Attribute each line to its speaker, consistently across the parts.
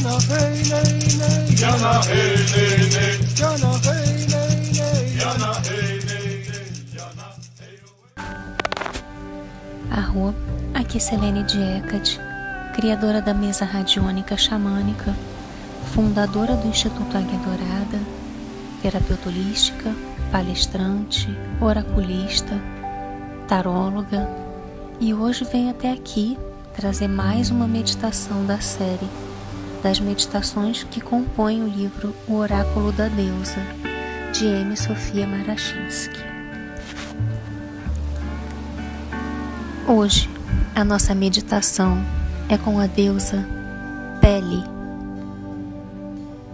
Speaker 1: Jana hey nay nay.
Speaker 2: Jana hey nay nay.
Speaker 1: Jana hey nay nay.
Speaker 2: Jana hey nay nay.
Speaker 3: Arro, aqui é Selene Diecat, criadora da mesa radiônica xamânica, fundadora do Instituto Águia Dourada, terapeuta holística, palestrante, oraculista, taróloga, e hoje venho até aqui trazer mais uma meditação da série das meditações que compõem o livro O Oráculo da Deusa, de M. Sofia Marachinsky. Hoje, a nossa meditação é com a deusa Pele.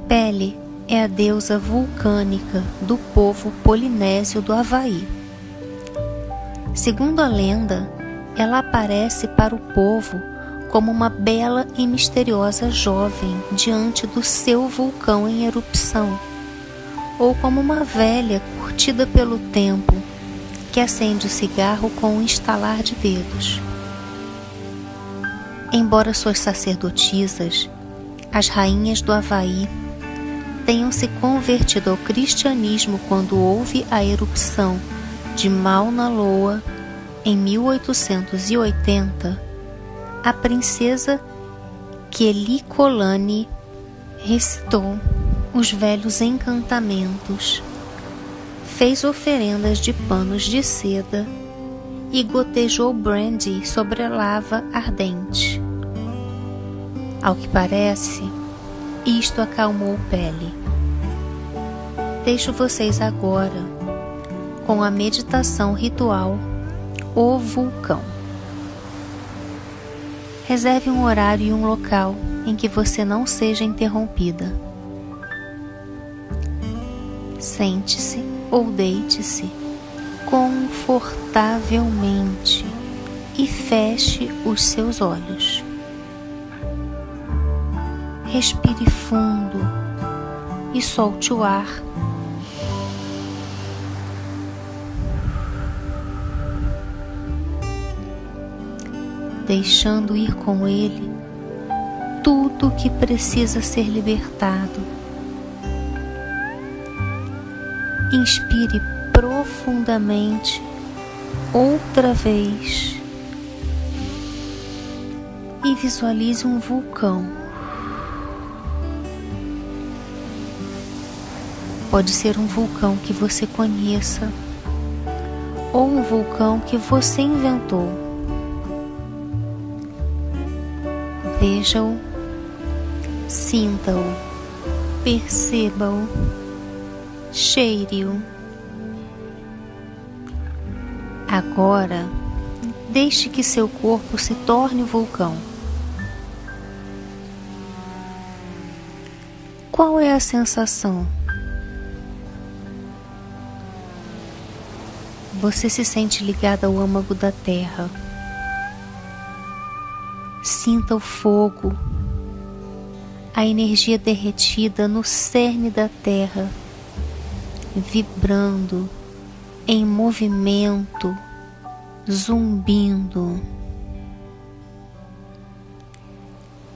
Speaker 3: Pele é a deusa vulcânica do povo polinésio do Havaí. Segundo a lenda, ela aparece para o povo como uma bela e misteriosa jovem diante do seu vulcão em erupção, ou como uma velha curtida pelo tempo que acende o cigarro com um estalar de dedos. Embora suas sacerdotisas, as rainhas do Havaí, tenham se convertido ao cristianismo quando houve a erupção de Mauna Loa em 1880, a princesa Kelikolani recitou os velhos encantamentos, fez oferendas de panos de seda e gotejou brandy sobre a lava ardente. Ao que parece, isto acalmou Pele. Deixo vocês agora com a meditação ritual O Vulcão. Reserve um horário e um local em que você não seja interrompida. Sente-se ou deite-se confortavelmente e feche os seus olhos. Respire fundo e solte o ar. Deixando ir com ele tudo que precisa ser libertado. Inspire profundamente outra vez e visualize um vulcão. Pode ser um vulcão que você conheça ou um vulcão que você inventou. Veja-o, sinta-o, perceba-o, cheire-o. Agora, deixe que seu corpo se torne vulcão. Qual é a sensação? Você se sente ligado ao âmago da terra. Sinta o fogo, a energia derretida no cerne da terra, vibrando, em movimento, zumbindo.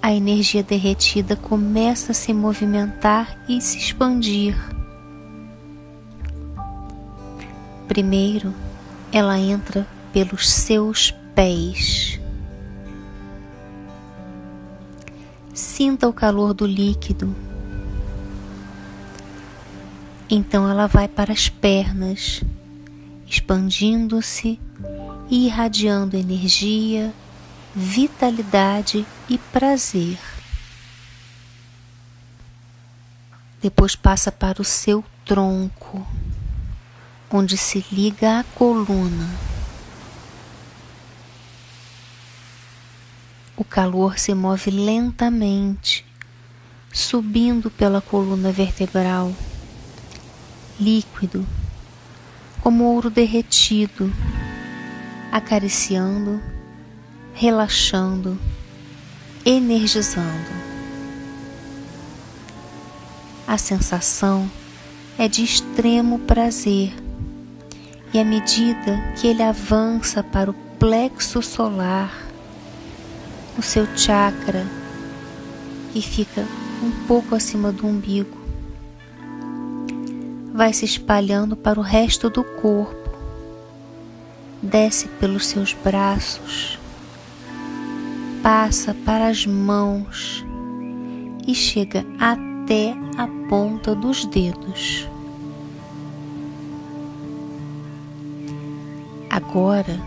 Speaker 3: A energia derretida começa a se movimentar e se expandir. Primeiro, ela entra pelos seus pés. Sinta o calor do líquido. Então ela vai para as pernas, expandindo-se e irradiando energia, vitalidade e prazer. Depois passa para o seu tronco onde se liga à coluna. O calor se move lentamente, subindo pela coluna vertebral, líquido, como ouro derretido, acariciando, relaxando, energizando. A sensação é de extremo prazer e à medida que ele avança para o plexo solar, o seu chakra, e fica um pouco acima do umbigo. Vai se espalhando para o resto do corpo, desce pelos seus braços, passa para as mãos e chega até a ponta dos dedos. Agora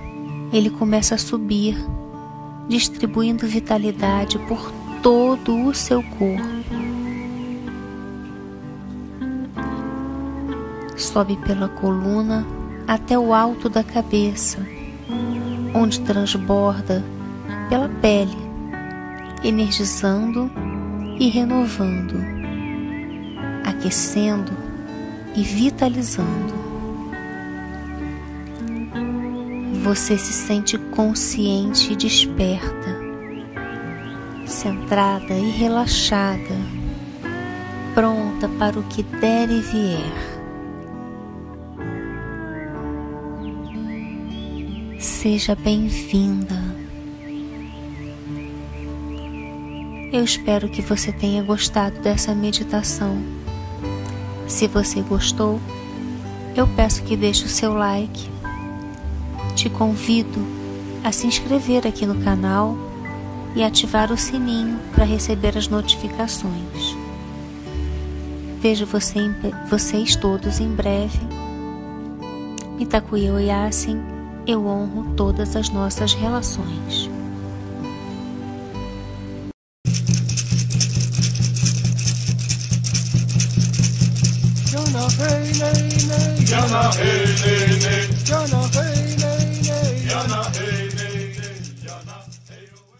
Speaker 3: ele começa a subir, distribuindo vitalidade por todo o seu corpo. Sobe pela coluna até o alto da cabeça, onde transborda pela pele, energizando e renovando, aquecendo e vitalizando. Você se sente consciente e desperta, centrada e relaxada, pronta para o que der e vier. Seja bem-vinda. Eu espero que você tenha gostado dessa meditação. Se você gostou, eu peço que deixe o seu like te convido a se inscrever aqui no canal e ativar o sininho para receber as notificações. Vejo você vocês todos em breve. Mitakuya Oyasin, eu honro todas as nossas relações.
Speaker 1: Jana hey nay nay.
Speaker 2: Jana hey nay.
Speaker 1: Jana hey Yana, hey.